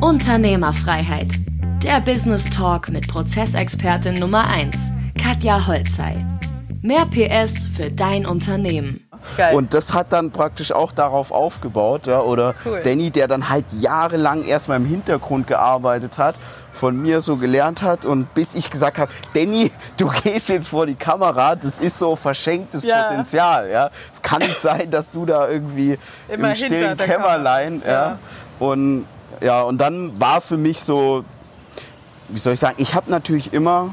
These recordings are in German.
Unternehmerfreiheit. Der Business Talk mit Prozessexpertin Nummer 1, Katja Holzei. Mehr PS für dein Unternehmen. Geil. Und das hat dann praktisch auch darauf aufgebaut. Ja, oder Cool. Danny, der dann halt jahrelang erstmal im Hintergrund gearbeitet hat, von mir so gelernt hat und bis ich gesagt habe, Danny, du gehst jetzt vor die Kamera, das ist so verschenktes Ja. Potenzial. Ja. Es kann nicht sein, dass du da irgendwie Immer im stillen der Kämmerlein. Kamera. Ja. Und, ja, und dann war für mich so, wie soll ich sagen, ich habe natürlich immer,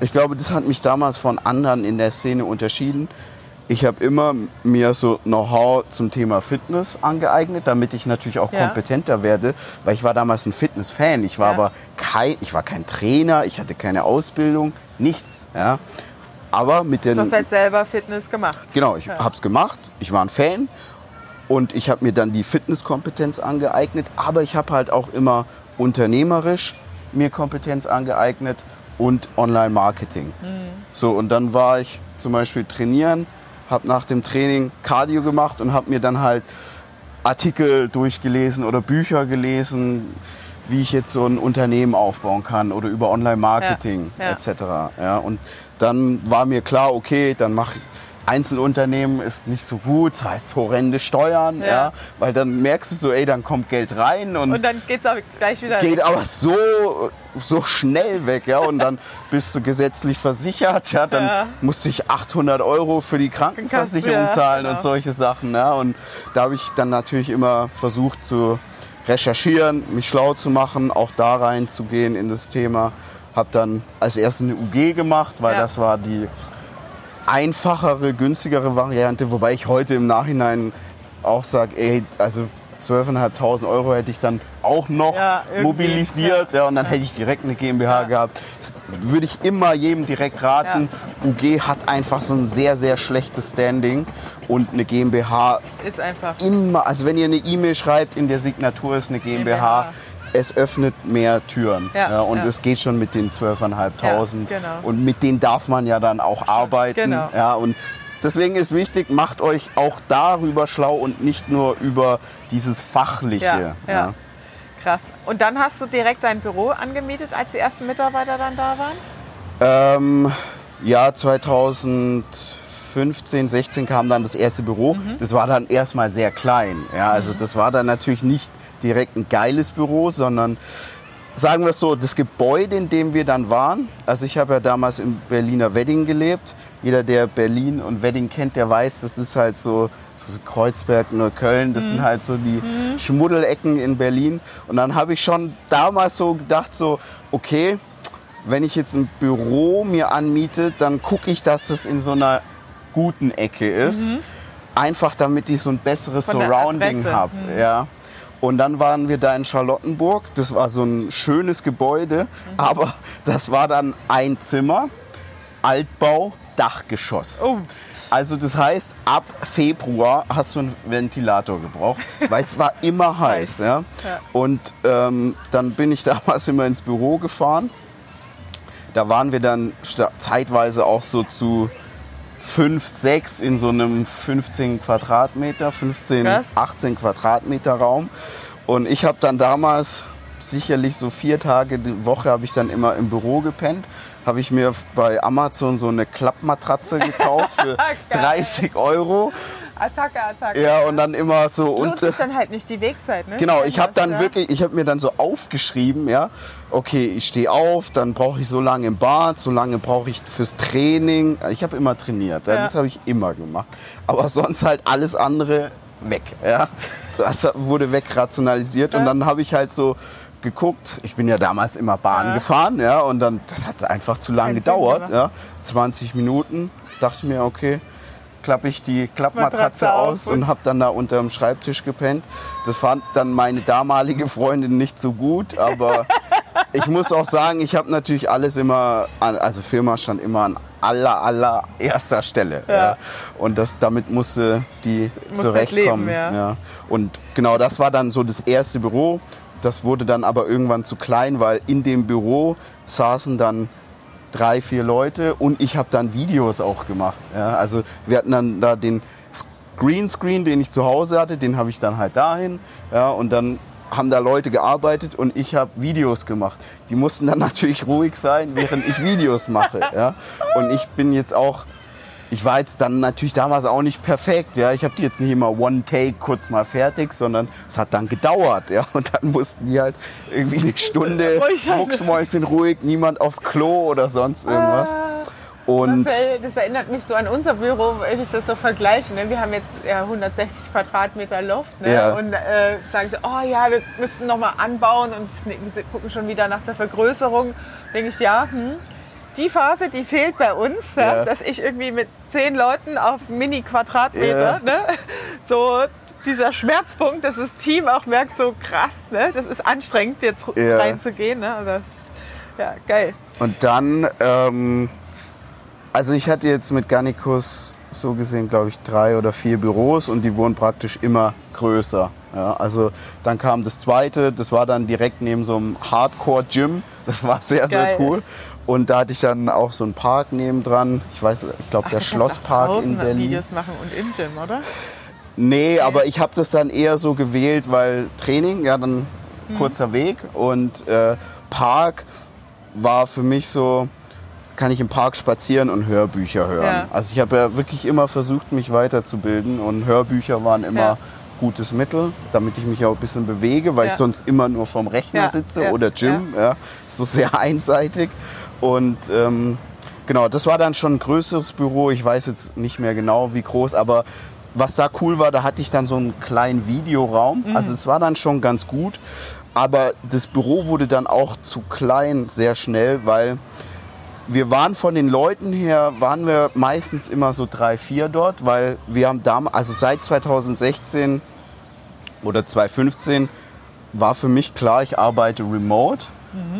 ich glaube, das hat mich damals von anderen in der Szene unterschieden. Ich habe immer mir so Know-how zum Thema Fitness angeeignet, damit ich natürlich auch Ja. kompetenter werde, weil ich war damals ein Fitness-Fan. Ich war Ja. aber kein, ich war kein Trainer, ich hatte keine Ausbildung, nichts. Ja. Aber mit den Du hast halt selber Fitness gemacht. Genau, ich Ja. habe es gemacht. Ich war ein Fan und ich habe mir dann die Fitnesskompetenz angeeignet. Aber ich habe halt auch immer unternehmerisch mir Kompetenz angeeignet und Online-Marketing. So und dann war ich zum Beispiel trainieren, habe nach dem Training Cardio gemacht und habe mir dann halt Artikel durchgelesen oder Bücher gelesen, wie ich jetzt so ein Unternehmen aufbauen kann oder über Online-Marketing Ja, ja. etc. Ja, und dann war mir klar, okay, dann mache ich Einzelunternehmen ist nicht so gut, das heißt horrende Steuern, ja. Ja. weil dann merkst du so, ey, dann kommt Geld rein und, Und dann geht's aber gleich wieder. geht aber so, so schnell weg, ja, und dann bist du gesetzlich versichert, ja, dann Ja. musst du ich 800 Euro für die Krankenversicherung Ja, zahlen genau. und solche Sachen, ja, und da habe ich dann natürlich immer versucht zu recherchieren, mich schlau zu machen, auch da reinzugehen in das Thema, habe dann als erstes eine UG gemacht, weil Ja. das war die einfachere, günstigere Variante, wobei ich heute im Nachhinein auch sage, ey, also 12.500 Euro hätte ich dann auch noch Ja, mobilisiert ja. und dann hätte ich direkt eine GmbH gehabt. Das würde ich immer jedem direkt raten. UG hat einfach so ein sehr, sehr schlechtes Standing und eine GmbH Ist einfach. immer, also wenn ihr eine E-Mail schreibt, in der Signatur ist eine GmbH, GmbH. Es öffnet mehr Türen. Ja, und ja. es geht schon mit den 12.500. Ja, genau. Und mit denen darf man ja dann auch arbeiten. Genau. Ja, und deswegen ist wichtig, macht euch auch darüber schlau und nicht nur über dieses Fachliche. Ja, ja. Krass. Und dann hast du direkt dein Büro angemietet, als die ersten Mitarbeiter dann da waren? Ähm, ja, 2015, 16 kam dann das erste Büro. Mhm. Das war dann erstmal sehr klein. Ja, also das war dann natürlich nicht direkt ein geiles Büro, sondern sagen wir es so, das Gebäude, in dem wir dann waren, also ich habe ja damals im Berliner Wedding gelebt. Jeder, der Berlin und Wedding kennt, der weiß, das ist halt so, so Kreuzberg, Neukölln, das sind halt so die Schmuddelecken in Berlin. Und dann habe ich schon damals so gedacht, so, okay, wenn ich jetzt ein Büro mir anmiete, dann gucke ich, dass das in so einer guten Ecke ist. Einfach damit ich so ein besseres Surrounding habe. Ja. Und dann waren wir da in Charlottenburg. Das war so ein schönes Gebäude, aber das war dann ein Zimmer, Altbau, Dachgeschoss. Oh, Also das heißt, ab Februar hast du einen Ventilator gebraucht, weil es war immer heiß. Ja? Ja. Und ähm, dann bin ich damals immer ins Büro gefahren. Da waren wir dann zeitweise auch so zu 5, 6 in so einem 15 Quadratmeter, 15, Krass. 18 Quadratmeter Raum. Und ich habe dann damals sicherlich so vier Tage die Woche habe ich dann immer im Büro gepennt. Habe ich mir bei Amazon so eine Klappmatratze gekauft für Geil. 30 Euro. Attacke, Attacke. Ja, und dann immer so unter. sich dann halt nicht die Wegzeit, ne? Genau, ich habe dann Ja. wirklich, ich habe mir dann so aufgeschrieben, ja, okay, ich stehe auf, dann brauche ich so lange im Bad, so lange brauche ich fürs Training. Ich habe immer trainiert, ja. Ja. das habe ich immer gemacht. Aber sonst halt alles andere weg, ja. Das wurde wegrationalisiert und dann habe ich halt so geguckt, ich bin ja damals immer Bahn Ja. gefahren, ja, und dann, das hat einfach zu lange gedauert, ja. 20 Minuten, dachte ich mir, okay, klappe ich die Klappmatratze aus und- habe dann da unter dem Schreibtisch gepennt. Das fand dann meine damalige Freundin nicht so gut, aber ich muss auch sagen, ich habe natürlich alles immer, an, also Firma stand immer an aller, aller erster Stelle. Ja. Ja. Und das, damit musste die Musst zurechtkommen. leben, ja. Und genau das war dann so das erste Büro. Das wurde dann aber irgendwann zu klein, weil in dem Büro saßen dann drei, vier Leute und ich habe dann Videos auch gemacht. Ja, also wir hatten dann da den Greenscreen, den ich zu Hause hatte, den habe ich dann halt dahin. Ja, und dann haben da Leute gearbeitet und ich habe Videos gemacht. Die mussten dann natürlich ruhig sein, während ich Videos mache. Ja? Und ich bin jetzt auch, ich war jetzt dann natürlich damals auch nicht perfekt. Ja? Ich habe die jetzt nicht immer One Take kurz mal fertig, sondern es hat dann gedauert. Ja? Und dann mussten die halt irgendwie eine Stunde mucksmäuschen ruhig, niemand aufs Klo oder sonst irgendwas. Und Das, äh, das erinnert mich so an unser Büro, wenn ich das so vergleiche. Ne? Wir haben jetzt ja, 160 Quadratmeter Luft ne? Ja. und äh, sagen so, oh ja, wir müssten noch mal anbauen und wir gucken schon wieder nach der Vergrößerung. Denke ich, ja, hm, die Phase, die fehlt bei uns, ja. Ja. dass ich irgendwie mit zehn Leuten auf Mini-Quadratmeter, Ja. ne? so dieser Schmerzpunkt, dass das Team auch merkt, so krass, ne? das ist anstrengend, jetzt reinzugehen. Ne? Also Das, ja, geil. Und dann, ähm, also ich hatte jetzt mit Garnicus so gesehen, glaube ich, drei oder vier Büros und die wurden praktisch immer größer. Ja, also dann kam das zweite, das war dann direkt neben so einem Hardcore-Gym. Das war sehr, sehr Geil. cool. Und da hatte ich dann auch so einen Park nebendran. Ich weiß, ich glaube, der Schlosspark in Berlin. Videos machen und im Gym, oder? Nee, aber ich habe das dann eher so gewählt, weil Training, ja, dann Mhm. kurzer Weg und äh, Park war für mich so, kann ich im Park spazieren und Hörbücher hören. Ja. Also ich habe ja wirklich immer versucht, mich weiterzubilden und Hörbücher waren immer Ja. gutes Mittel, damit ich mich auch ein bisschen bewege, weil Ja. ich sonst immer nur vorm Rechner sitze oder Gym. Ja. so sehr einseitig. Und ähm, genau, das war dann schon ein größeres Büro. Ich weiß jetzt nicht mehr genau, wie groß, aber was da cool war, da hatte ich dann so einen kleinen Videoraum. Also es war dann schon ganz gut. Aber das Büro wurde dann auch zu klein sehr schnell, weil wir waren von den Leuten her, waren wir meistens immer so drei, vier dort, weil wir haben damals, also seit 2016 oder 2015 war für mich klar, ich arbeite remote,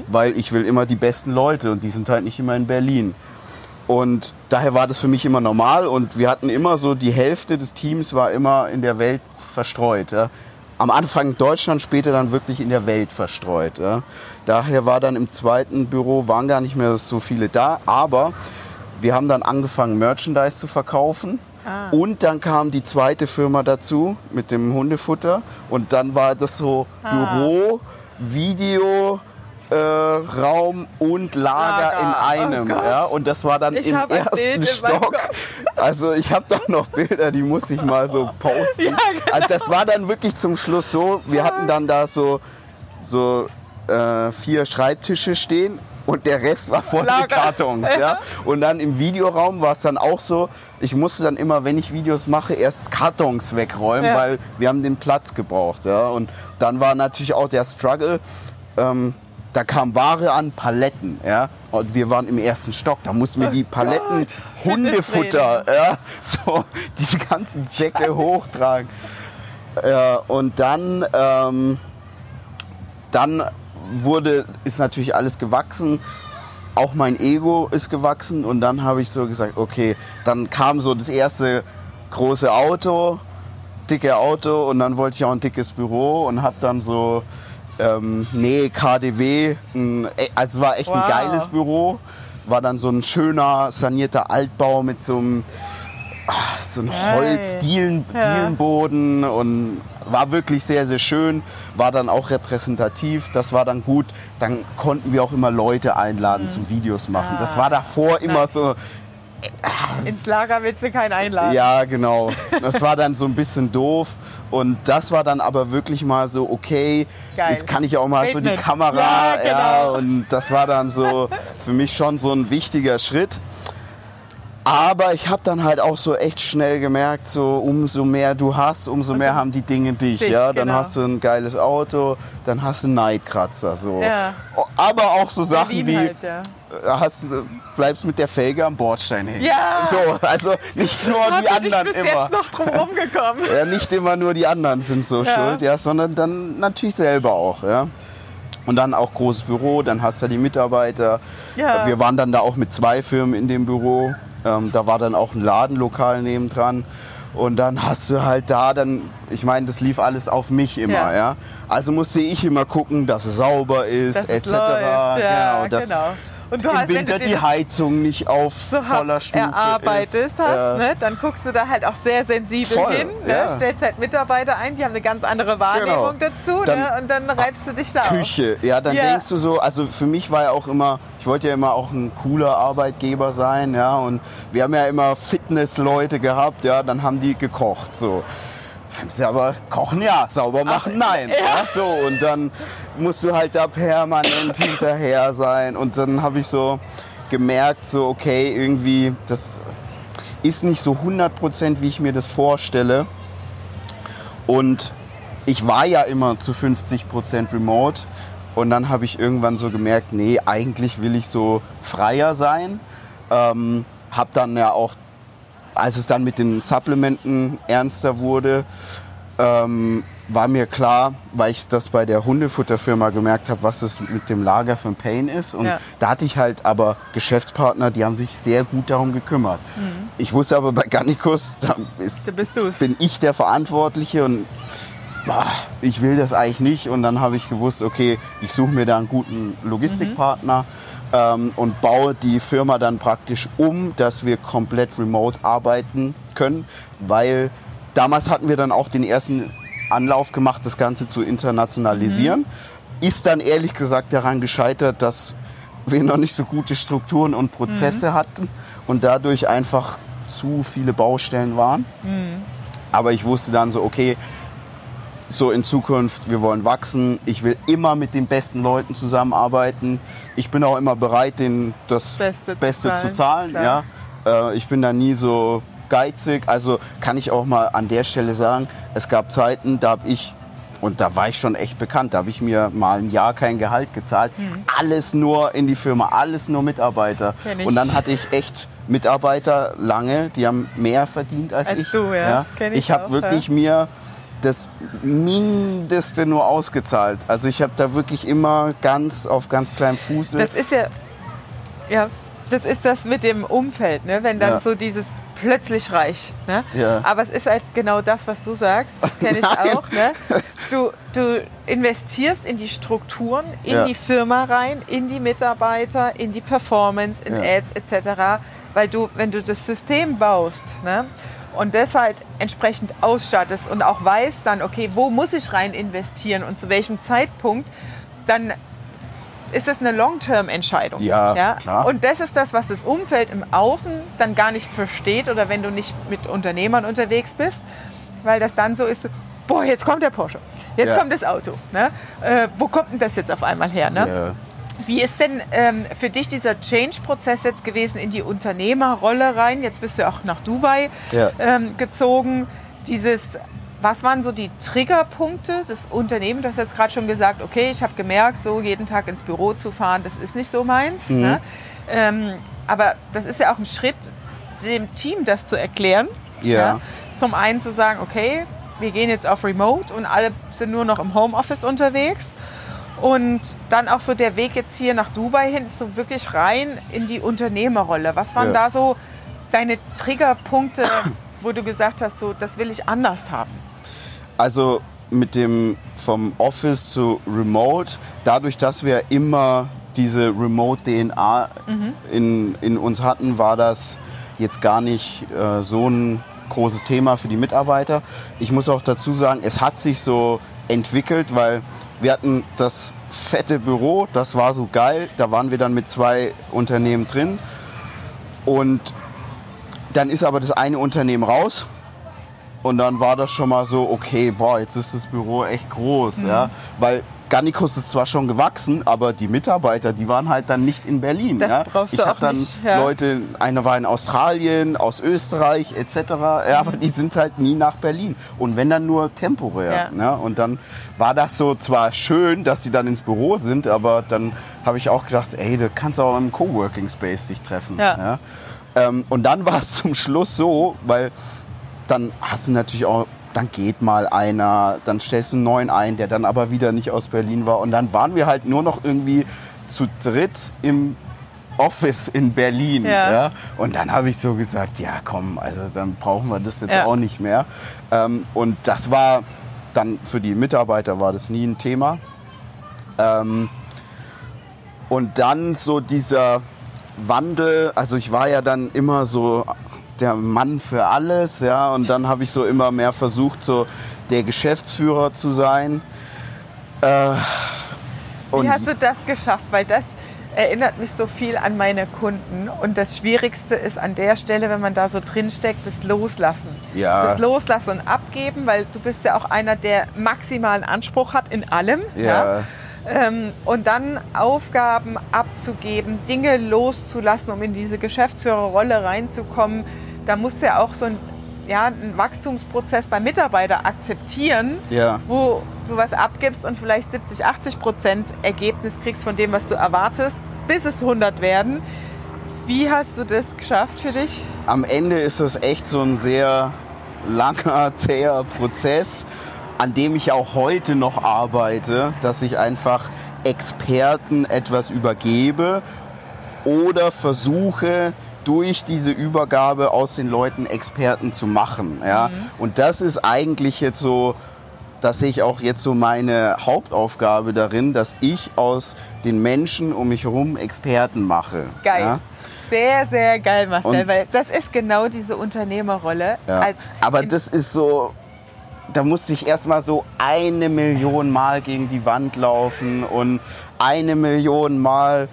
weil ich will immer die besten Leute und die sind halt nicht immer in Berlin. Und daher war das für mich immer normal und wir hatten immer so, die Hälfte des Teams war immer in der Welt verstreut. Ja. Am Anfang in Deutschland, später dann wirklich in der Welt verstreut. Ja. Daher war dann im zweiten Büro, waren gar nicht mehr so viele da, aber wir haben dann angefangen, Merchandise zu verkaufen. Und dann kam die zweite Firma dazu mit dem Hundefutter. Und dann war das so Büro, Video, äh, Raum und Lager, Lager. in Oh einem. Gott. ja, und das war dann Ich im ersten Stock. Also ich habe da noch Bilder, die muss ich mal so posten. Ja, genau. Also das war dann wirklich zum Schluss so, wir hatten dann da so, so äh, vier Schreibtische stehen und der Rest war voll mit. Kartons. Ja? Und dann im Videoraum war es dann auch so, ich musste dann immer, wenn ich Videos mache, erst Kartons wegräumen, Ja. weil wir haben den Platz gebraucht. Ja? Und dann war natürlich auch der Struggle, ähm, da kam Ware an, Paletten, ja. Und wir waren im ersten Stock. Da mussten wir die Paletten Gott, Hundefutter, ja, so diese ganzen Säcke hochtragen. Ja, und dann, ähm, dann wurde, ist natürlich alles gewachsen. Auch mein Ego ist gewachsen und dann habe ich so gesagt, okay, dann kam so das erste große Auto, dicke Auto und dann wollte ich auch ein dickes Büro und habe dann so ähm, nee, KDW, ein, e- also es war echt ein Wow. geiles Büro, war dann so ein schöner sanierter Altbau mit so einem ah, so ein. Holz-Dielenboden und war wirklich sehr, sehr schön, war dann auch repräsentativ, das war dann gut. Dann konnten wir auch immer Leute einladen zum Videos machen. Das war davor immer Nice. so, Ins Lager willst du keinen einladen. ja, genau. Das war dann so ein bisschen doof. Und das war dann aber wirklich mal so, okay, Geil. jetzt kann ich auch mal so die Statement. Kamera. Ja, genau. und das war dann so für mich schon so ein wichtiger Schritt. Aber ich habe dann halt auch so echt schnell gemerkt, so umso mehr du hast, umso mehr haben die Dinge dich. Dich, ja, dann genau. hast du ein geiles Auto, dann hast du einen Neidkratzer. So. Ja. Aber auch so Sachen wie, halt, ja. hast, bleibst mit der Felge am Bordstein hängen. Ja. So, also nicht nur die anderen bis immer. jetzt noch drum rumgekommen. Ja, nicht immer nur die anderen sind so Ja. schuld, ja, sondern dann natürlich selber auch, ja. Und dann auch großes Büro, dann hast du die Mitarbeiter. Ja. Wir waren dann da auch mit zwei Firmen in dem Büro. Ähm, da war dann auch ein Ladenlokal nebendran. Und dann hast du halt da dann, ich meine, das lief alles auf mich immer, Ja. ja. Also musste ich immer gucken, dass es sauber ist, Dass etc. läuft, ja, genau, dass, genau. Und du im hast, Winter die Heizung nicht auf so voller Stufe erarbeitet ist. hast, Ja. ne, dann guckst du da halt auch sehr sensibel Voll, hin, ne, ja. stellst halt Mitarbeiter ein, die haben eine ganz andere Wahrnehmung Genau. dazu Dann- ne, und dann reibst du dich da auf. Küche, ja, dann Ja. denkst du so, also für mich war ja auch immer, ich wollte ja immer auch ein cooler Arbeitgeber sein, ja, und wir haben ja immer Fitnessleute gehabt, ja, dann haben die gekocht, so. Sie aber kochen ja, sauber machen nein, ja. so und dann musst du halt da permanent hinterher sein und dann habe ich so gemerkt, so okay, irgendwie das ist nicht so 100% wie ich mir das vorstelle. Und ich war ja immer zu 50% remote. Und dann habe ich irgendwann so gemerkt, nee, eigentlich will ich so freier sein. Ähm, hab dann ja auch, als es dann mit den Supplementen ernster wurde, ähm, war mir klar, weil ich das bei der Hundefutterfirma gemerkt habe, was es mit dem Lager für ein Pain ist. Und Ja. da hatte ich halt aber Geschäftspartner, die haben sich sehr gut darum gekümmert. Ich wusste aber bei Garnicus, da ist, Da bin ich der Verantwortliche und boah, ich will das eigentlich nicht. Und dann habe ich gewusst, okay, ich suche mir da einen guten Logistikpartner ähm, und baue die Firma dann praktisch um, dass wir komplett remote arbeiten können, weil damals hatten wir dann auch den ersten Anlauf gemacht, das Ganze zu internationalisieren. Ist dann ehrlich gesagt daran gescheitert, dass wir noch nicht so gute Strukturen und Prozesse hatten und dadurch einfach zu viele Baustellen waren. Aber ich wusste dann so, okay, so in Zukunft, wir wollen wachsen. Ich will immer mit den besten Leuten zusammenarbeiten. Ich bin auch immer bereit, den das Beste Beste, zu zu zahlen. zahlen, Ja. Äh, ich bin da nie so geizig. Also kann ich auch mal an der Stelle sagen, es gab Zeiten, da habe ich und da war ich schon echt bekannt. Da habe ich mir mal ein Jahr kein Gehalt gezahlt. Alles nur in die Firma, alles nur Mitarbeiter. Hm. Und dann hatte ich echt Mitarbeiter lange, die haben mehr verdient als, Als ich. du, ja, kenn ich ich habe wirklich ja. mir das Mindeste nur ausgezahlt. Also ich habe da wirklich immer ganz auf ganz kleinem Fuße. Das ist ja, ja, das ist das mit dem Umfeld, ne? wenn dann Ja. so dieses plötzlich reich. Ne? Ja. Aber es ist halt genau das, was du sagst. Das kenne ich auch. Ne? Du, du investierst in die Strukturen, in Ja. die Firma rein, in die Mitarbeiter, in die Performance, in Ja. Ads etc. Weil du, wenn du das System baust ne? Und das halt entsprechend ausstattest und auch weißt dann, okay, wo muss ich rein investieren und zu welchem Zeitpunkt, dann ist das eine Long-Term-Entscheidung. Ja, klar. Und das ist das, was das Umfeld im Außen dann gar nicht versteht oder wenn du nicht mit Unternehmern unterwegs bist, weil das dann so ist, boah, jetzt kommt der Porsche, jetzt Ja. kommt das Auto. Ne? Äh, wo kommt denn das jetzt auf einmal her? Ne? Ja. Wie ist denn ähm, für dich dieser Change-Prozess jetzt gewesen in die Unternehmerrolle rein? Jetzt bist du ja auch nach Dubai Ja. ähm, gezogen. Dieses, was waren so die Triggerpunkte des Unternehmens? Du hast jetzt gerade schon gesagt, okay, ich habe gemerkt, so jeden Tag ins Büro zu fahren, das ist nicht so meins. Mhm. Ne? Ähm, aber das ist ja auch ein Schritt, dem Team das zu erklären. Ja. Zum einen zu sagen, okay, wir gehen jetzt auf Remote und alle sind nur noch im Homeoffice unterwegs. Und dann auch so der Weg jetzt hier nach Dubai hin, so wirklich rein in die Unternehmerrolle. Was waren Ja. da so deine Triggerpunkte, wo du gesagt hast, so das will ich anders haben? Also mit dem vom Office zu Remote, dadurch, dass wir immer diese Remote-DNA in, in uns hatten, war das jetzt gar nicht äh, so ein großes Thema für die Mitarbeiter. Ich muss auch dazu sagen, es hat sich so entwickelt, weil wir hatten das fette Büro, das war so geil, da waren wir dann mit zwei Unternehmen drin. Und dann ist aber das eine Unternehmen raus. Und dann war das schon mal so, okay, boah, jetzt ist das Büro echt groß, Mhm. ja, weil Garnicus ist zwar schon gewachsen, aber die Mitarbeiter, die waren halt dann nicht in Berlin. Das ja. brauchst du ich auch hab dann nicht, ja. Leute, einer war in Australien, aus Österreich etc., ja, aber die sind halt nie nach Berlin. Und wenn dann nur temporär. Ja. Ja. Und dann war das so zwar schön, dass sie dann ins Büro sind, aber dann habe ich auch gedacht, ey, da kannst du auch im Coworking Space sich treffen. Ja. Ähm, und dann war es zum Schluss so, weil dann hast du natürlich auch, dann geht mal einer, dann stellst du einen neuen ein, der dann aber wieder nicht aus Berlin war. Und dann waren wir halt nur noch irgendwie zu dritt im Office in Berlin. Ja. Ja. Und dann habe ich so gesagt, ja komm, also dann brauchen wir das jetzt Ja. auch nicht mehr. Ähm, und das war dann für die Mitarbeiter war das nie ein Thema. Ähm, Und dann so dieser Wandel, also ich war ja dann immer so der Mann für alles, ja, und dann habe ich so immer mehr versucht, so der Geschäftsführer zu sein. Äh, Wie hast du das geschafft? Weil das erinnert mich so viel an meine Kunden. Und das Schwierigste ist an der Stelle, wenn man da so drin steckt, das Loslassen. Ja. Das Loslassen und Abgeben, weil du bist ja auch einer, der maximalen Anspruch hat in allem. ja. Ähm, und dann Aufgaben abzugeben, Dinge loszulassen, um in diese Geschäftsführerrolle reinzukommen. Da musst du ja auch so ein, ja, einen Wachstumsprozess beim Mitarbeiter akzeptieren, Ja. wo du was abgibst und vielleicht 70, 80 Prozent Ergebnis kriegst von dem, was du erwartest, bis es 100 werden. Wie hast du das geschafft für dich? am Ende ist das echt so ein sehr langer, zäher Prozess, an dem ich auch heute noch arbeite, dass ich einfach Experten etwas übergebe oder versuche, durch diese Übergabe aus den Leuten Experten zu machen. Ja? Und das ist eigentlich jetzt so, das sehe ich auch jetzt so meine Hauptaufgabe darin, dass ich aus den Menschen um mich herum Experten mache. Geil. Ja? Sehr, sehr geil, Marcel, Und- weil das ist genau diese Unternehmerrolle. Ja. Aber das ist so, da musste ich erstmal so eine Million Mal gegen die Wand laufen und eine Million Mal.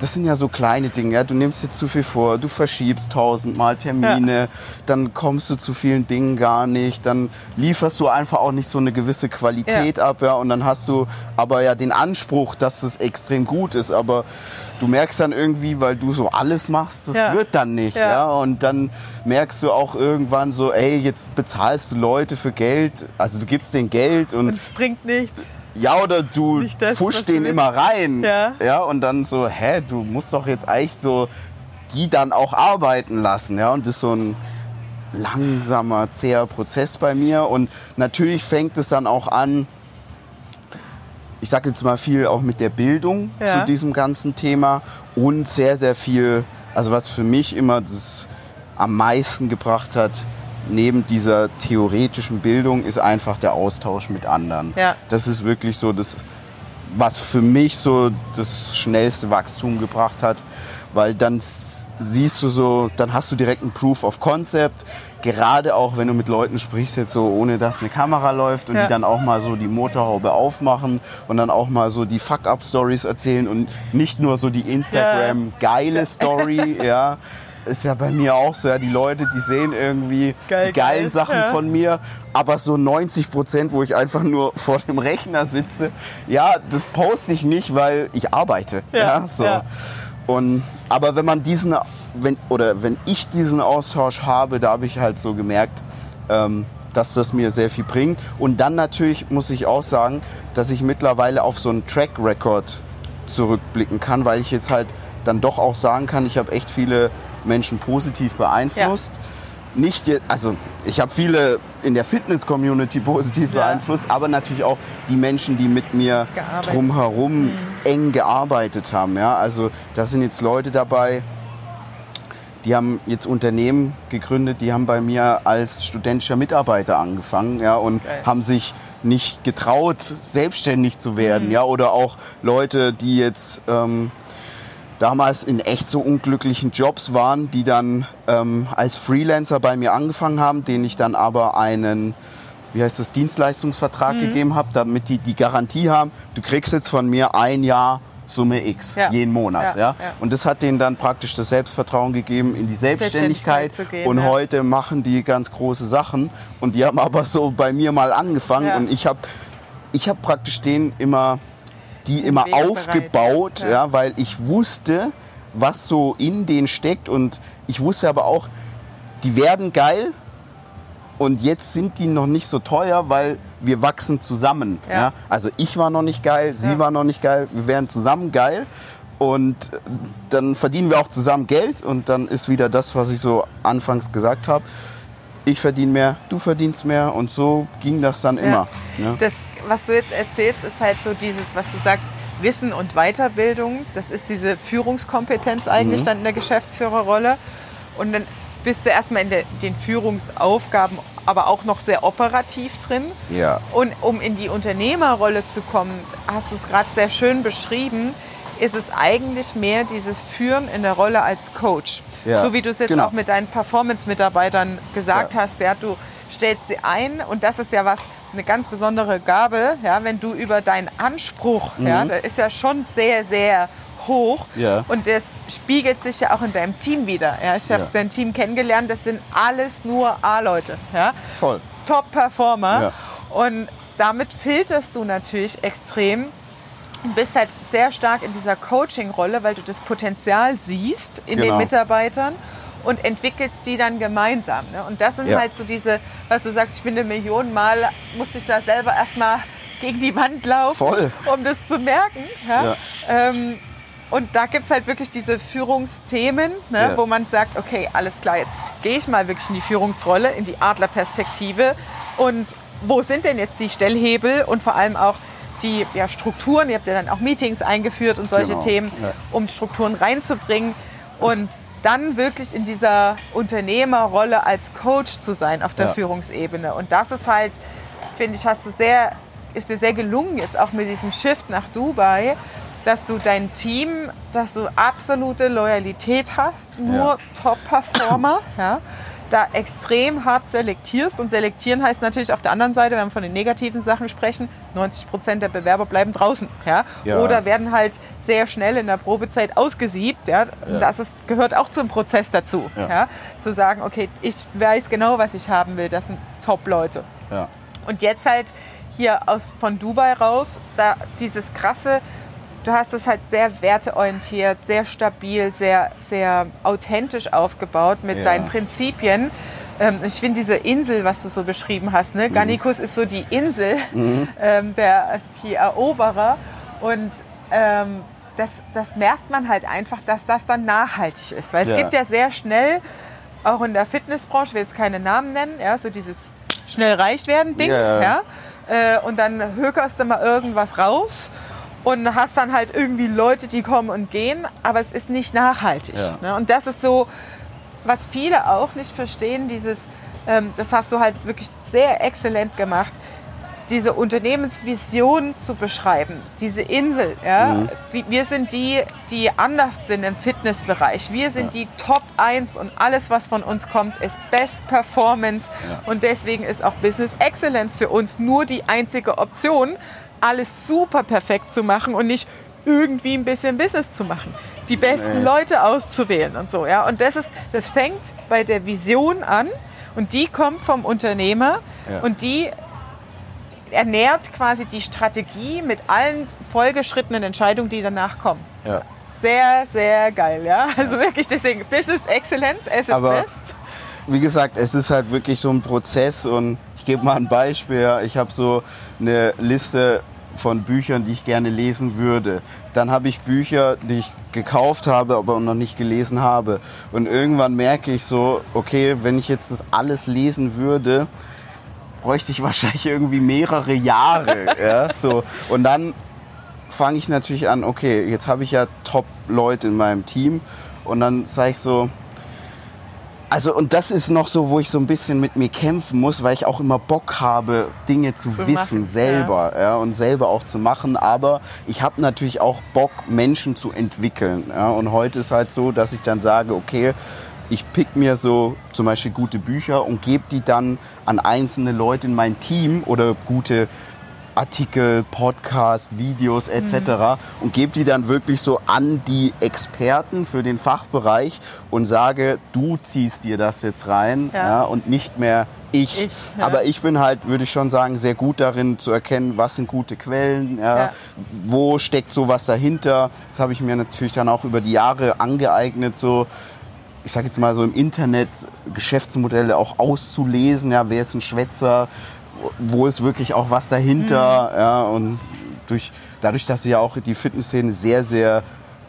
Das sind ja so kleine Dinge. Ja? Du nimmst dir zu viel vor, du verschiebst tausendmal Termine, dann kommst du zu vielen Dingen gar nicht, dann lieferst du einfach auch nicht so eine gewisse Qualität ab, ja, und dann hast du aber ja den Anspruch, dass es extrem gut ist, aber du merkst dann irgendwie, weil du so alles machst, das Ja. wird dann nicht, Ja. ja, und dann merkst du auch irgendwann so, ey, jetzt bezahlst du Leute für Geld, also du gibst denen Geld und und es bringt nichts. Ja, oder du das, den immer rein. Ja. ja. Und dann so, hä, du musst doch jetzt eigentlich so die dann auch arbeiten lassen. Ja, und das ist so ein langsamer, zäher Prozess bei mir. Und natürlich fängt es dann auch an, ich sage jetzt mal viel auch mit der Bildung Ja. zu diesem ganzen Thema und sehr, sehr viel, also was für mich immer das am meisten gebracht hat, neben dieser theoretischen Bildung, ist einfach der Austausch mit anderen. Ja. Das ist wirklich so das, was für mich so das schnellste Wachstum gebracht hat, weil dann siehst du so, dann hast du direkt ein Proof of Concept, gerade auch wenn du mit Leuten sprichst jetzt so, ohne dass eine Kamera läuft und Ja. die dann auch mal so die Motorhaube aufmachen und dann auch mal so die Fuck-Up-Stories erzählen und nicht nur so die Instagram-geile Story, ja. Ist ja bei mir auch so, ja, die Leute, die sehen irgendwie Geil, die geilen geil, Sachen ja. von mir, aber so 90 Prozent, wo ich einfach nur vor dem Rechner sitze, ja, das poste ich nicht, weil ich arbeite. Ja, Ja, so. Und, aber wenn man diesen, wenn, oder wenn ich diesen Austausch habe, da habe ich halt so gemerkt, ähm, dass das mir sehr viel bringt. Und dann natürlich muss ich auch sagen, dass ich mittlerweile auf so einen Track Record zurückblicken kann, weil ich jetzt halt dann doch auch sagen kann, ich habe echt viele Menschen positiv beeinflusst. Nicht, je- also ich habe viele in der Fitness-Community positiv Ja. beeinflusst, aber natürlich auch die Menschen, die mit mir Gearbeitet. drumherum eng gearbeitet haben. Ja? Also da sind jetzt Leute dabei, die haben jetzt Unternehmen gegründet, die haben bei mir als studentischer Mitarbeiter angefangen ja, und Geil. haben sich nicht getraut, selbstständig zu werden. Mhm. Ja, oder auch Leute, die jetzt ähm, damals in echt so unglücklichen Jobs waren, die dann ähm, als Freelancer bei mir angefangen haben, denen ich dann aber einen wie heißt das, Dienstleistungsvertrag Mhm. gegeben habe, damit die die Garantie haben, du kriegst jetzt von mir ein Jahr Summe X Ja. jeden Monat. Ja, Ja. Und das hat denen dann praktisch das Selbstvertrauen gegeben in die Selbstständigkeit. Gehen, und heute machen die ganz große Sachen. Und die haben aber so bei mir mal angefangen. Und ich habe ich hab praktisch denen immer, die immer aufgebaut, ja. ja. weil ich wusste, was so in denen steckt. Und ich wusste aber auch, die werden geil. Und jetzt sind die noch nicht so teuer, weil wir wachsen zusammen. Ja. Ja. Also ich war noch nicht geil, sie Ja. war noch nicht geil, wir werden zusammen geil. Und äh, dann verdienen wir auch zusammen Geld und dann ist wieder das, was ich so anfangs gesagt habe. Ich verdiene mehr, du verdienst mehr und so ging das dann immer. ne? Das, was du jetzt erzählst, ist halt so dieses, was du sagst, Wissen und Weiterbildung. Das ist diese Führungskompetenz eigentlich Mhm. dann in der Geschäftsführerrolle. Und dann bist du erstmal in der, den Führungsaufgaben, aber auch noch sehr operativ drin. Ja. Und um in die Unternehmerrolle zu kommen, hast du es gerade sehr schön beschrieben, ist es eigentlich mehr dieses Führen in der Rolle als Coach. Ja, So wie du es jetzt genau. auch mit deinen Performance-Mitarbeitern gesagt Ja. hast, ja, du stellst sie ein und das ist ja was, eine ganz besondere Gabe, ja, wenn du über deinen Anspruch, ja, der ist ja schon sehr, sehr hoch Mhm. Ja. und das spiegelt sich ja auch in deinem Team wieder. Ja. Ich habe Ja. dein Team kennengelernt, das sind alles nur A-Leute. Ja. Voll. Top-Performer. Ja. Und damit filterst du natürlich extrem und bist halt sehr stark in dieser Coaching-Rolle, weil du das Potenzial siehst in den Genau. Mitarbeitern und entwickelst die dann gemeinsam. Ne? Und das sind Ja. halt so diese, was du sagst, ich bin eine Million Mal, muss ich da selber erstmal gegen die Wand laufen, Voll. um das zu merken. Ja? Ähm, und da gibt es halt wirklich diese Führungsthemen, ne, Ja. wo man sagt, okay, alles klar, jetzt gehe ich mal wirklich in die Führungsrolle, in die Adlerperspektive. Und wo sind denn jetzt die Stellhebel und vor allem auch die ja, Strukturen? Ihr habt ja dann auch Meetings eingeführt und solche Genau, Themen, ja. um Strukturen reinzubringen. Und dann wirklich in dieser Unternehmerrolle als Coach zu sein auf der Ja. Führungsebene. Und das ist halt, finde ich, hast du sehr, ist dir sehr gelungen, jetzt auch mit diesem Shift nach Dubai, dass du dein Team, dass du absolute Loyalität hast, nur Top-Performer, ja, da extrem hart selektierst. Und selektieren heißt natürlich auf der anderen Seite, wenn wir von den negativen Sachen sprechen, 90 Prozent der Bewerber bleiben draußen. Ja, Ja. Oder werden halt sehr schnell in der Probezeit ausgesiebt. Ja. Und Das ist, gehört auch zum Prozess dazu. Ja. Ja. Zu sagen, okay, ich weiß genau, was ich haben will. Das sind Top-Leute. Ja. Und jetzt halt hier aus, von Dubai raus, da dieses krasse, du hast es halt sehr werteorientiert, sehr stabil, sehr, sehr authentisch aufgebaut mit Ja. deinen Prinzipien. Ähm, ich finde diese Insel, was du so beschrieben hast, ne? Gannikus ist so die Insel, ähm, der, die Eroberer. Und ähm, das, das merkt man halt einfach, dass das dann nachhaltig ist. Weil es Ja. gibt ja sehr schnell, auch in der Fitnessbranche, ich will jetzt keine Namen nennen, ja, so dieses schnell reich werden Ding. Ja, ja. Ja. Äh, und dann hökerst du mal irgendwas raus und hast dann halt irgendwie Leute, die kommen und gehen, aber es ist nicht nachhaltig. Ja. Ne? Und das ist so, was viele auch nicht verstehen, dieses, ähm, das hast du halt wirklich sehr exzellent gemacht, diese Unternehmensvision zu beschreiben, diese Insel. Ja? Mhm. Sie, wir sind die, die anders sind im Fitnessbereich. Wir sind die Top 1 und alles, was von uns kommt, ist Best Performance. Ja. Und deswegen ist auch Business Excellence für uns nur die einzige Option, alles super perfekt zu machen und nicht irgendwie ein bisschen Business zu machen. Die besten Nee. Leute auszuwählen und so. Ja? Und das, ist, das fängt bei der Vision an und die kommt vom Unternehmer Ja. und die ernährt quasi die Strategie mit allen folgeschrittenen Entscheidungen, die danach kommen. Ja. Sehr, sehr geil, ja. Also wirklich deswegen Business Excellence, as Aber- best. wie gesagt, es ist halt wirklich so ein Prozess und ich gebe mal ein Beispiel. ja. Ich habe so eine Liste von Büchern, die ich gerne lesen würde. Dann habe ich Bücher, die ich gekauft habe, aber noch nicht gelesen habe. Und irgendwann merke ich so, okay, wenn ich jetzt das alles lesen würde, bräuchte ich wahrscheinlich irgendwie mehrere Jahre. ja, so. Und dann fange ich natürlich an, okay, jetzt habe ich ja Top-Leute in meinem Team und dann sage ich so, also und das ist noch so, wo ich so ein bisschen mit mir kämpfen muss, weil ich auch immer Bock habe, Dinge zu, Zu wissen machen, selber ja. und selber auch zu machen. Aber ich habe natürlich auch Bock, Menschen zu entwickeln. Ja. Und heute ist halt so, dass ich dann sage, okay, ich pick mir so zum Beispiel gute Bücher und gebe die dann an einzelne Leute in mein Team oder gute Artikel, Podcast, Videos etc. und gebe die dann wirklich so an die Experten für den Fachbereich und sage, du ziehst dir das jetzt rein Ja. ja. und nicht mehr ich. Ich, ja. Aber ich bin halt, würde ich schon sagen, sehr gut darin zu erkennen, was sind gute Quellen, Ja. wo steckt sowas dahinter. Das habe ich mir natürlich dann auch über die Jahre angeeignet, so ich sage jetzt mal so im Internet Geschäftsmodelle auch auszulesen, ja, wer ist ein Schwätzer, wo ist wirklich auch was dahinter, ja, und durch, dadurch, dass ich ja auch die Fitnessszene sehr, sehr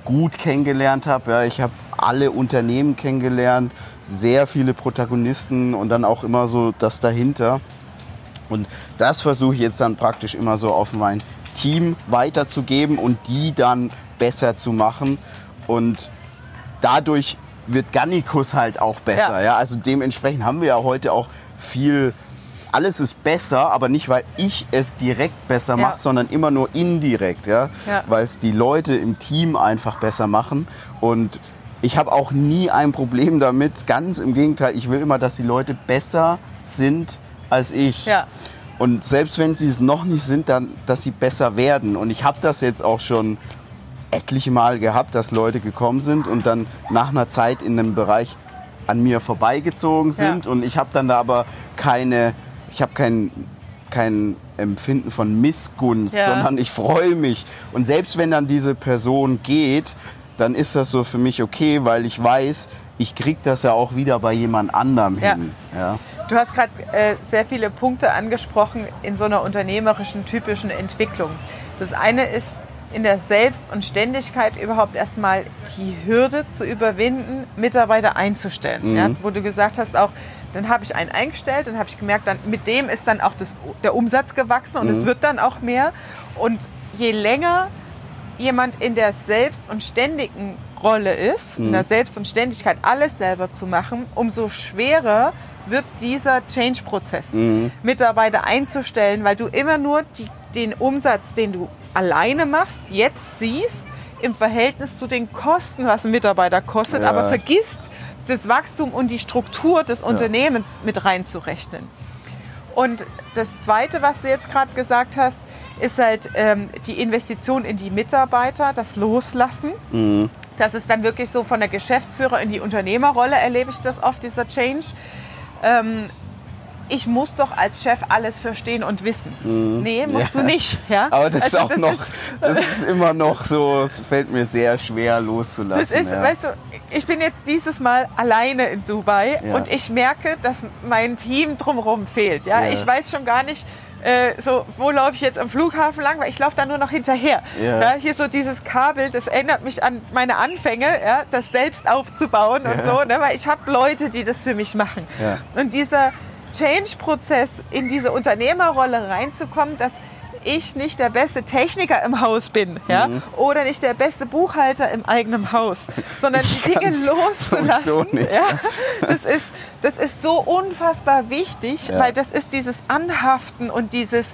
gut kennengelernt habe, ja, ich habe alle Unternehmen kennengelernt, sehr viele Protagonisten und dann auch immer so das dahinter. Und das versuche ich jetzt dann praktisch immer so auf mein Team weiterzugeben und die dann besser zu machen. Und dadurch wird Gannikus halt auch besser. Ja. Ja. Also dementsprechend haben wir ja heute auch viel alles ist besser, aber nicht, weil ich es direkt besser Ja. mache, sondern immer nur indirekt, ja, Ja. weil es die Leute im Team einfach besser machen und ich habe auch nie ein Problem damit, ganz im Gegenteil, ich will immer, dass die Leute besser sind als ich. Ja. Und selbst wenn sie es noch nicht sind, dann, dass sie besser werden. Und ich habe das jetzt auch schon etliche Mal gehabt, dass Leute gekommen sind und dann nach einer Zeit in einem Bereich an mir vorbeigezogen sind. Ja. Und ich habe dann da aber keine, ich habe kein, kein Empfinden von Missgunst, Ja. sondern ich freue mich. Und selbst wenn dann diese Person geht, dann ist das so für mich okay, weil ich weiß, ich krieg das ja auch wieder bei jemand anderem Ja. hin. Ja. Du hast gerade äh, sehr viele Punkte angesprochen in so einer unternehmerischen typischen Entwicklung. Das eine ist in der Selbst- und Ständigkeit überhaupt erstmal die Hürde zu überwinden, Mitarbeiter einzustellen. Mhm. Ja, wo du gesagt hast auch, dann habe ich einen eingestellt, dann habe ich gemerkt, dann, mit dem ist dann auch das, der Umsatz gewachsen und Mhm. es wird dann auch mehr. Und je länger jemand in der Selbst- und Ständigen Rolle ist, in der Selbst- und Ständigkeit alles selber zu machen, umso schwerer wird dieser Change-Prozess, Mitarbeiter einzustellen, weil du immer nur die, den Umsatz, den du alleine machst, jetzt siehst im Verhältnis zu den Kosten, was ein Mitarbeiter kostet, Ja. aber vergisst, das Wachstum und die Struktur des Unternehmens mit reinzurechnen. Und das Zweite, was du jetzt gerade gesagt hast, ist halt ähm, die Investition in die Mitarbeiter, das Loslassen. Das ist dann wirklich so von der Geschäftsführer in die Unternehmerrolle, erlebe ich das oft, dieser Change. Ähm, ich muss doch als Chef alles verstehen und wissen. Nee, musst Ja. du nicht. Ja? Aber das ist Also auch noch, das ist immer noch so, es fällt mir sehr schwer loszulassen. Das ist, ja. weißt du, ich bin jetzt dieses Mal alleine in Dubai Ja. und ich merke, dass mein Team drumherum fehlt. Ja? Ja. Ich weiß schon gar nicht, äh, so, wo laufe ich jetzt am Flughafen lang, weil ich laufe da nur noch hinterher. Ja. hier so dieses Kabel, das erinnert mich an meine Anfänge, ja? das selbst aufzubauen und so, ne? weil ich habe Leute, die das für mich machen. Ja. Und dieser Change-Prozess in diese Unternehmerrolle reinzukommen, dass ich nicht der beste Techniker im Haus bin ja? Mhm. oder nicht der beste Buchhalter im eigenen Haus, sondern Ich die Dinge loszulassen. nicht. Ja? Das, ist, das ist so unfassbar wichtig, Ja. weil das ist dieses Anhaften und dieses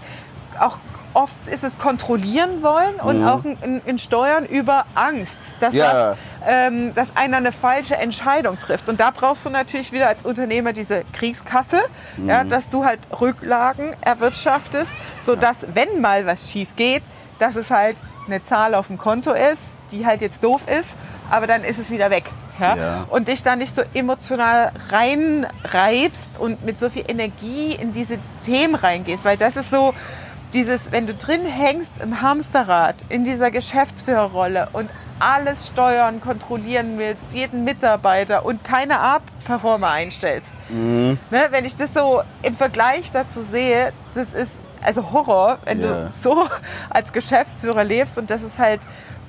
auch oft ist es kontrollieren wollen und auch ein, ein, ein Steuern über Angst, dass, Mhm. Ja. das, ähm, dass einer eine falsche Entscheidung trifft. Und da brauchst du natürlich wieder als Unternehmer diese Kriegskasse, ja, Mhm. dass du halt Rücklagen erwirtschaftest, sodass, wenn mal was schief geht, dass es halt eine Zahl auf dem Konto ist, die halt jetzt doof ist, aber dann ist es wieder weg. Ja? Ja. Und dich da nicht so emotional reinreibst und mit so viel Energie in diese Themen reingehst, weil das ist so dieses, wenn du drin hängst im Hamsterrad, in dieser Geschäftsführerrolle und alles steuern, kontrollieren willst, jeden Mitarbeiter und keine Art-Performer einstellst. Mhm. Ne, wenn ich das so im Vergleich dazu sehe, das ist also Horror, wenn Ja. du so als Geschäftsführer lebst und das ist halt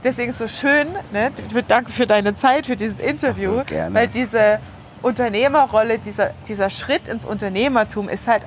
deswegen so schön. Ne? Danke für deine Zeit, für dieses Interview, so, weil diese Unternehmerrolle, dieser, dieser Schritt ins Unternehmertum ist halt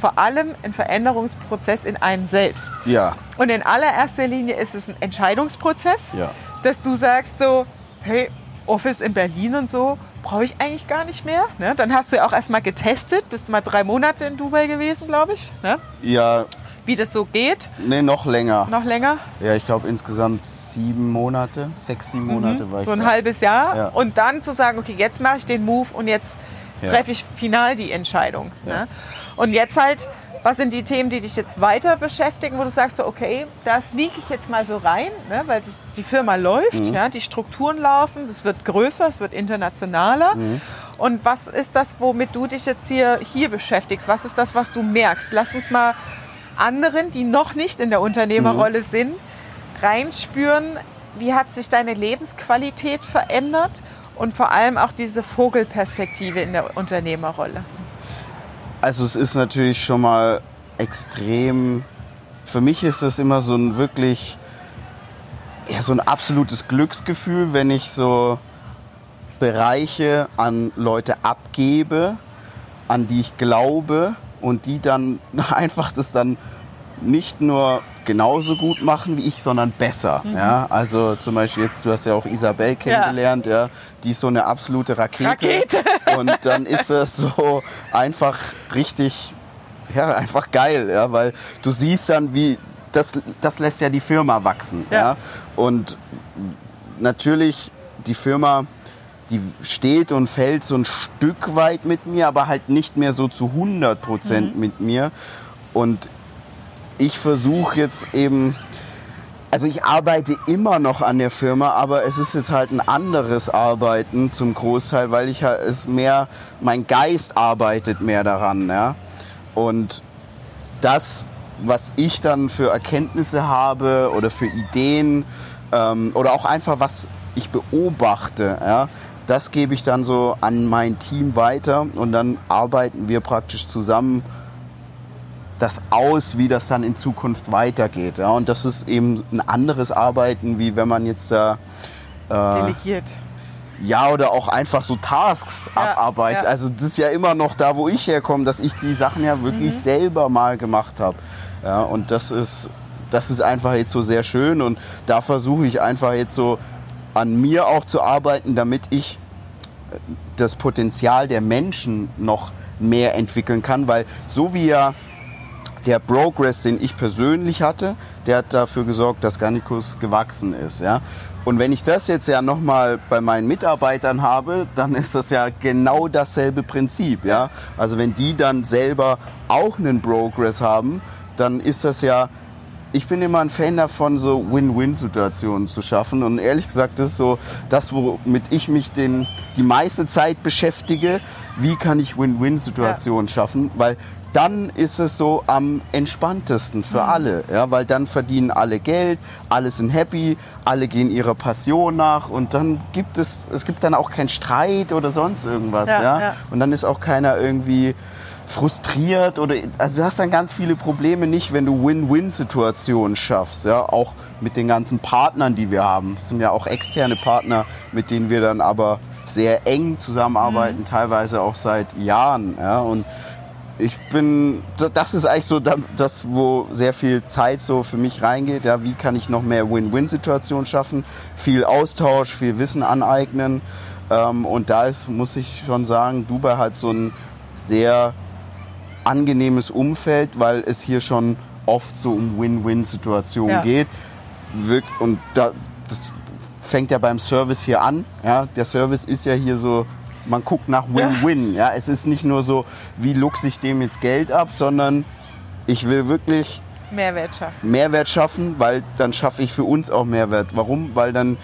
vor allem ein Veränderungsprozess in einem selbst. Ja, Und in allererster Linie ist es ein Entscheidungsprozess, ja. dass du sagst so, hey, Office in Berlin und so, brauche ich eigentlich gar nicht mehr. Ne? Dann hast du ja auch erstmal getestet, bist mal drei Monate in Dubai gewesen, glaube ich, ne? Ja, wie das so geht. nee, noch länger. Noch länger, Ja, ich glaube insgesamt sieben Monate, sechs, sieben Monate war ich Mhm. so ein da. halbes Jahr. Ja. Und dann zu sagen, okay, jetzt mache ich den Move und jetzt Ja. treffe ich final die Entscheidung. Ja. Ne? Und jetzt halt, was sind die Themen, die dich jetzt weiter beschäftigen, wo du sagst, so, okay, da sneak ich jetzt mal so rein, ne? weil das, die Firma läuft, Mhm. ja, die Strukturen laufen, es wird größer, es wird internationaler. Mhm. Und was ist das, womit du dich jetzt hier, hier beschäftigst? Was ist das, was du merkst? Lass uns mal anderen, die noch nicht in der Unternehmerrolle Mhm. sind, reinspüren, wie hat sich deine Lebensqualität verändert und vor allem auch diese Vogelperspektive in der Unternehmerrolle. Also es ist natürlich schon mal extrem, für mich ist das immer so ein wirklich, ja, so ein absolutes Glücksgefühl, wenn ich so Bereiche an Leute abgebe, an die ich glaube und die dann einfach das dann nicht nur genauso gut machen wie ich, sondern besser. Ja, also zum Beispiel jetzt, du hast ja auch Isabel kennengelernt, ja. die ist so eine absolute Rakete. Rakete. Und dann ist es so einfach richtig ja, einfach geil, ja, weil du siehst dann, wie das, das lässt ja die Firma wachsen. Ja. Ja. Und natürlich, die Firma, die steht und fällt so ein Stück weit mit mir, aber halt nicht mehr so zu 100 Prozent mit mir. Und ich versuche jetzt eben, also ich arbeite immer noch an der Firma, aber es ist jetzt halt ein anderes Arbeiten zum Großteil, weil ich halt es mehr, mein Geist arbeitet mehr daran, ja. Und das, was ich dann für Erkenntnisse habe oder für Ideen ähm, oder auch einfach was ich beobachte, ja, das gebe ich dann so an mein Team weiter und dann arbeiten wir praktisch zusammen das aus, wie das dann in Zukunft weitergeht. Ja. Und das ist eben ein anderes Arbeiten, wie wenn man jetzt da äh, Delegiert. ja, oder auch einfach so Tasks Ja, abarbeitet. ja. Also das ist ja immer noch da, wo ich herkomme, dass ich die Sachen ja wirklich Mhm. selber mal gemacht habe. Ja, und das ist, das ist einfach jetzt so sehr schön und da versuche ich einfach jetzt so an mir auch zu arbeiten, damit ich äh, das Potenzial der Menschen noch mehr entwickeln kann, weil so wie ja der Progress, den ich persönlich hatte, der hat dafür gesorgt, dass Garnicus gewachsen ist. Ja? Und wenn ich das jetzt ja nochmal bei meinen Mitarbeitern habe, dann ist das ja genau dasselbe Prinzip. Ja? Also wenn die dann selber auch einen Progress haben, dann ist das ja ich bin immer ein Fan davon, so Win-Win-Situationen zu schaffen. Und ehrlich gesagt, das ist so das, womit ich mich den, die meiste Zeit beschäftige. Wie kann ich Win-Win-Situationen schaffen? Weil dann ist es so am entspanntesten für alle. Ja? Weil dann verdienen alle Geld, alle sind happy, alle gehen ihrer Passion nach und dann gibt es, es gibt dann auch keinen Streit oder sonst irgendwas. Ja, Ja, ja. Und dann ist auch keiner irgendwie frustriert oder also du hast dann ganz viele Probleme nicht, wenn du Win-Win-Situationen schaffst, ja, auch mit den ganzen Partnern, die wir haben. Es sind ja auch externe Partner, mit denen wir dann aber sehr eng zusammenarbeiten, teilweise auch seit Jahren, ja, und ich bin, das ist eigentlich so das, wo sehr viel Zeit so für mich reingeht. Ja, wie kann ich noch mehr Win-Win-Situationen schaffen? Viel Austausch, viel Wissen aneignen. Ähm, und da ist, muss ich schon sagen, Dubai hat so ein sehr angenehmes Umfeld, weil es hier schon oft so um Win-Win-Situationen Ja. geht. Und da, das fängt ja beim Service hier an. Ja? Der Service ist ja hier so, man guckt nach Win-Win. Ja? Es ist nicht nur so, wie luchse ich dem jetzt Geld ab, sondern ich will wirklich Mehrwert schaffen. Mehrwert schaffen, weil dann schaffe ich für uns auch Mehrwert. Warum? Weil dann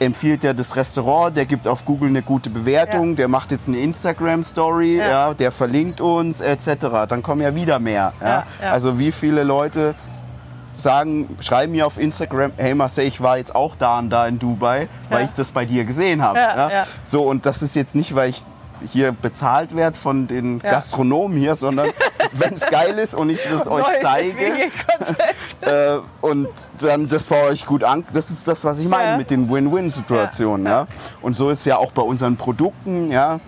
empfiehlt er das Restaurant, der gibt auf Google eine gute Bewertung, Ja. der macht jetzt eine Instagram-Story, Ja. ja. der verlinkt uns etc. Dann kommen ja wieder mehr. Ja? Ja, ja. Also wie viele Leute sagen, schreiben mir auf Instagram, hey Marcel, ich war jetzt auch da und da in Dubai, weil Ja. ich das bei dir gesehen habe. Ja, ja. So, und das ist jetzt nicht, weil ich hier bezahlt werde von den. Gastronomen hier, sondern wenn es geil ist und ich das euch zeige, äh, und dann das bei euch gut an. Das ist das, was ich meine mit den Win-Win-Situationen. Ja, Und so ist es ja auch bei unseren Produkten. Ja,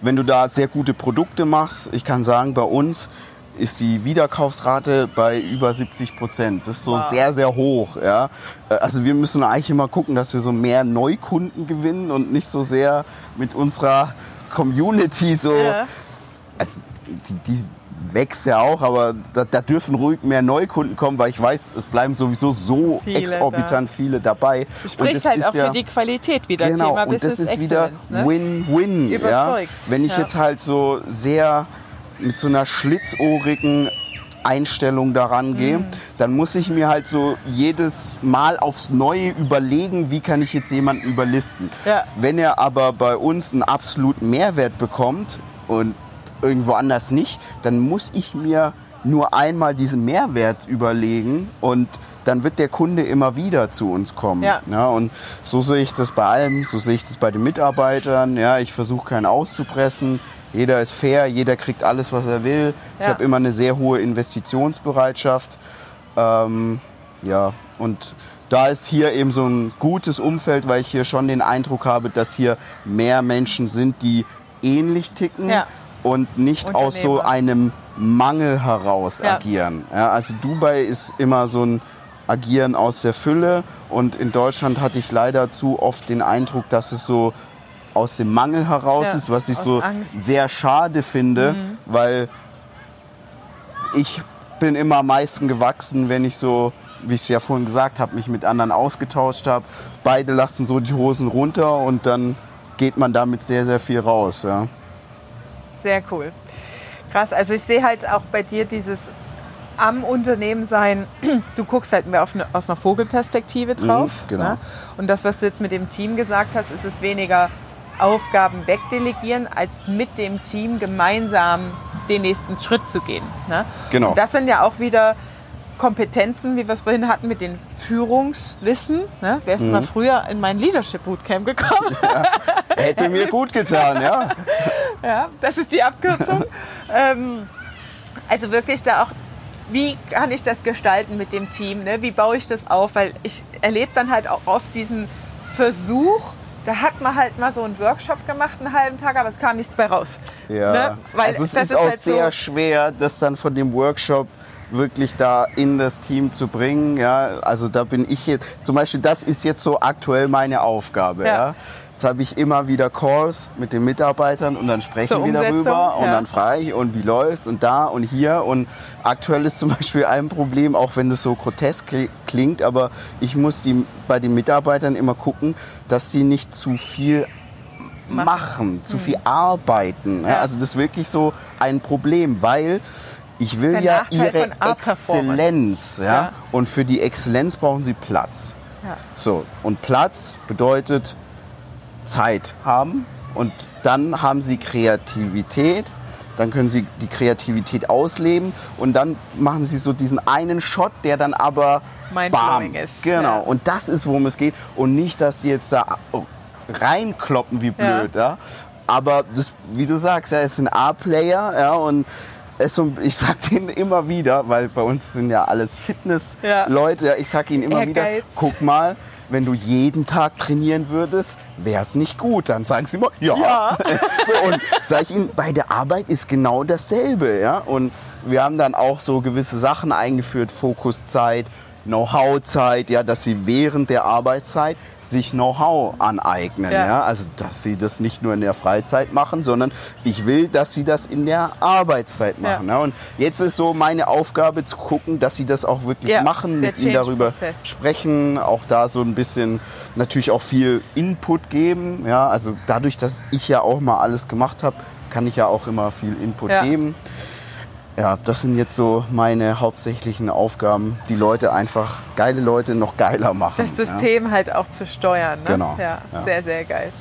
wenn du da sehr gute Produkte machst, ich kann sagen, bei uns ist die Wiederkaufsrate bei über 70 Prozent. Das ist so Wow. sehr, sehr hoch. Ja. Äh, Also wir müssen eigentlich immer gucken, dass wir so mehr Neukunden gewinnen und nicht so sehr mit unserer Community so Ja. also die, die wächst ja auch, aber da, da dürfen ruhig mehr Neukunden kommen, weil ich weiß, es bleiben sowieso so Viele exorbitant viele dabei. Du sprichst halt auch für die Qualität wieder. Genau, Thema und das Business ist wieder Excellence, ne? Win-Win. ja? Überzeugt, Wenn ich ja. jetzt halt so sehr mit so einer schlitzohrigen Einstellung daran gehe, dann muss ich mir halt so jedes Mal aufs Neue überlegen, wie kann ich jetzt jemanden überlisten. Ja. Wenn er aber bei uns einen absoluten Mehrwert bekommt und irgendwo anders nicht, dann muss ich mir nur einmal diesen Mehrwert überlegen und dann wird der Kunde immer wieder zu uns kommen. Ja. und so sehe ich das bei allem, so sehe ich das bei den Mitarbeitern. Ja, ich versuche keinen auszupressen. Jeder ist fair, jeder kriegt alles, was er will. Ich Ja. habe immer eine sehr hohe Investitionsbereitschaft. Ähm, ja, und da ist hier eben so ein gutes Umfeld, weil ich hier schon den Eindruck habe, dass hier mehr Menschen sind, die ähnlich ticken Ja. und nicht aus so einem Mangel heraus Ja. agieren. Ja, also Dubai ist immer so ein Agieren aus der Fülle und in Deutschland hatte ich leider zu oft den Eindruck, dass es so aus dem Mangel heraus Ja, ist, was ich so Angst. Mhm. sehr schade finde, weil ich bin immer am meisten gewachsen, wenn ich so, wie ich es ja vorhin gesagt habe, mich mit anderen ausgetauscht habe. Beide lassen so die Hosen runter und dann geht man damit sehr, sehr viel raus. Ja. Sehr cool. Krass, also ich sehe halt auch bei dir dieses am Unternehmen sein, du guckst halt mehr eine, aus einer Vogelperspektive drauf. Mhm, genau. Ne? Und das, was du jetzt mit dem Team gesagt hast, ist es weniger Aufgaben wegdelegieren, als mit dem Team gemeinsam den nächsten Schritt zu gehen. Ne? Genau. Und das sind ja auch wieder Kompetenzen, wie wir es vorhin hatten, mit dem Führungswissen. Ne? Wer ist Mhm. mal früher in mein Leadership Bootcamp gekommen? Hätte mir gut getan, ja. Ja, das ist die Abkürzung. ähm, also wirklich da auch, wie kann ich das gestalten mit dem Team? Ne? Wie baue ich das auf? Weil ich erlebe dann halt auch oft diesen Versuch, da hat man halt mal so einen Workshop gemacht, einen halben Tag, aber es kam nichts bei raus. Ja, Ne? Weil also es das ist, ist auch halt so- sehr schwer, das dann von dem Workshop wirklich da in das Team zu bringen. Ja, also da bin ich jetzt, zum Beispiel, das ist jetzt so aktuell meine Aufgabe. Ja. Ja. Jetzt habe ich immer wieder Calls mit den Mitarbeitern und dann sprechen wir darüber und ja. dann frage ich, und wie läuft's und da und hier. Und aktuell ist zum Beispiel ein Problem, auch wenn das so grotesk kli- klingt, aber ich muss die, bei den Mitarbeitern immer gucken, dass sie nicht zu viel machen, zu viel arbeiten. Ja. Mhm. Ja. Also das ist wirklich so ein Problem, weil ich will ja Nachteil ihre. Exzellenz. Ja? Ja. Und für die Exzellenz brauchen sie Platz. Ja. So, und Platz bedeutet Zeit haben und dann haben sie Kreativität. Dann können sie die Kreativität ausleben und dann machen sie so diesen einen Shot, der dann aber bam, ist, Genau. ja. Und das ist, worum es geht. Und nicht, dass sie jetzt da reinkloppen wie blöd. Ja. Aber das, wie du sagst, er ist ein A-Player ja, und so, ich sag ihnen immer wieder, weil bei uns sind ja alles Fitness-Leute, ja. ich sag ihnen immer wieder, Ehrgeiz. guck mal, wenn du jeden Tag trainieren würdest, wäre es nicht gut. Dann sagen sie immer, ja. Ja. so, und sag ich ihnen, bei der Arbeit ist genau dasselbe. Ja? Und wir haben dann auch so gewisse Sachen eingeführt, Fokuszeit, Know-how-Zeit, ja, dass sie während der Arbeitszeit sich Know-how aneignen. Ja. Ja. Also, dass sie das nicht nur in der Freizeit machen, sondern ich will, dass sie das in der Arbeitszeit Ja. machen. Ja. Und jetzt ist so meine Aufgabe zu gucken, dass sie das auch wirklich Ja, machen, mit ihnen darüber sprechen, auch da so ein bisschen natürlich auch viel Input geben. Ja, also dadurch, dass ich ja auch mal alles gemacht habe, kann ich ja auch immer viel Input Ja. geben. Ja, das sind jetzt so meine hauptsächlichen Aufgaben, die Leute einfach, geile Leute noch geiler machen. Das System halt auch zu steuern. Ne? Genau, Ja, ja. sehr, sehr geil.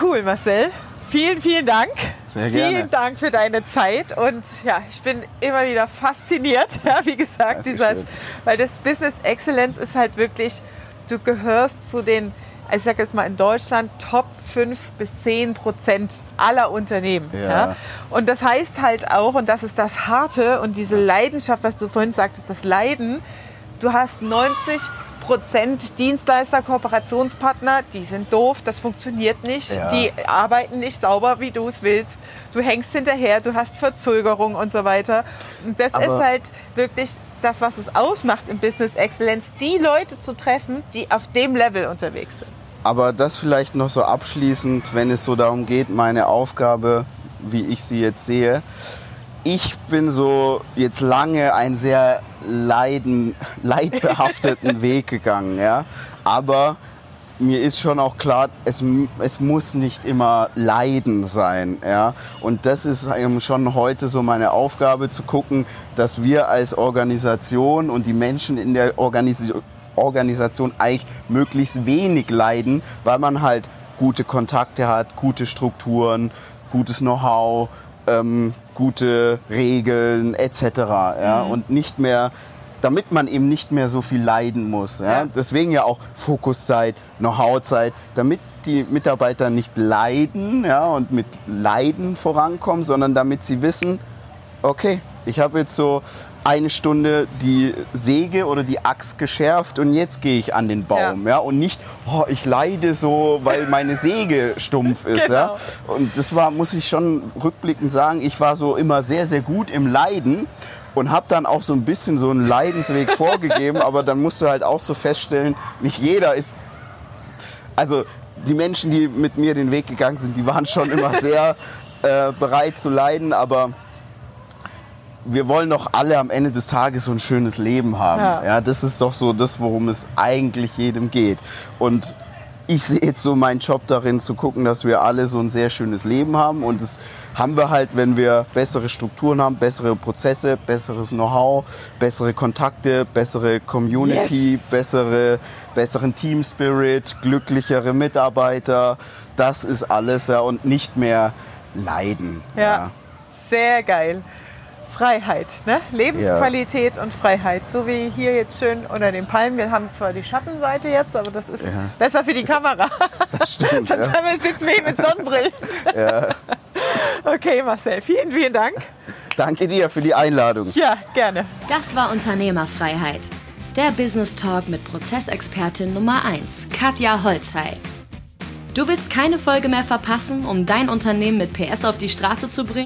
Cool, Marcel. Vielen, vielen Dank. Sehr vielen gerne. Dank für deine Zeit und ja, ich bin immer wieder fasziniert, ja, wie gesagt, dieses, weil das Business Excellence ist halt wirklich, du gehörst zu den, ich sage jetzt mal in Deutschland, Top 5 bis 10 Prozent aller Unternehmen. Ja. Ja. Und das heißt halt auch, und das ist das Harte und diese Leidenschaft, was du vorhin sagtest, das Leiden, du hast 90 Prozent Dienstleister, Kooperationspartner, die sind doof, das funktioniert nicht, Ja. die arbeiten nicht sauber, wie du es willst. Du hängst hinterher, du hast Verzögerung und so weiter. Und das Aber- ist halt wirklich das, was es ausmacht im Business Excellence, die Leute zu treffen, die auf dem Level unterwegs sind. Aber das vielleicht noch so abschließend, wenn es so darum geht, meine Aufgabe, wie ich sie jetzt sehe. Ich bin so jetzt lange einen sehr leiden, leidbehafteten Weg gegangen, ja. Aber mir ist schon auch klar, es, es muss nicht immer Leiden sein. Ja? Und das ist eben schon heute so meine Aufgabe, zu gucken, dass wir als Organisation und die Menschen in der Organisation Organisation eigentlich möglichst wenig leiden, weil man halt gute Kontakte hat, gute Strukturen, gutes Know-how, ähm, gute Regeln etc. Ja? Und nicht mehr, damit man eben nicht mehr so viel leiden muss. Ja? Ja. Deswegen ja auch Fokuszeit, Know-how-Zeit, damit die Mitarbeiter nicht leiden ja, und mit Leiden vorankommen, sondern damit sie wissen, okay, ich habe jetzt so eine Stunde die Säge oder die Axt geschärft und jetzt gehe ich an den Baum. Ja. Und nicht, oh, ich leide so, weil meine Säge stumpf ist. Genau. Ja. Und das war, muss ich schon rückblickend sagen, ich war so immer sehr, sehr gut im Leiden und habe dann auch so ein bisschen so einen Leidensweg vorgegeben, aber dann musst du halt auch so feststellen, nicht jeder ist also die Menschen, die mit mir den Weg gegangen sind, die waren schon immer sehr äh, bereit zu leiden, aber wir wollen doch alle am Ende des Tages so ein schönes Leben haben. Ja. Ja. das ist doch so das, worum es eigentlich jedem geht. Und ich sehe jetzt so meinen Job darin, zu gucken, dass wir alle so ein sehr schönes Leben haben. Und das haben wir halt, wenn wir bessere Strukturen haben, bessere Prozesse, besseres Know-how, bessere Kontakte, bessere Community, bessere, besseren Team Spirit, glücklichere Mitarbeiter. Das ist alles ja und nicht mehr leiden. Ja. Sehr geil. Freiheit, ne? Lebensqualität und Freiheit. So wie hier jetzt schön unter den Palmen. Wir haben zwar die Schattenseite jetzt, aber das ist Ja. besser für die Kamera. Das stimmt. Sonst ja. haben wir sitzen wir mit Sonnenbrillen. Ja. Okay, Marcel, vielen, vielen Dank. Danke dir für die Einladung. Ja, gerne. Das war Unternehmerfreiheit. Der Business Talk mit Prozessexpertin Nummer 1, Katja Holzhey. Du willst keine Folge mehr verpassen, um dein Unternehmen mit PS auf die Straße zu bringen?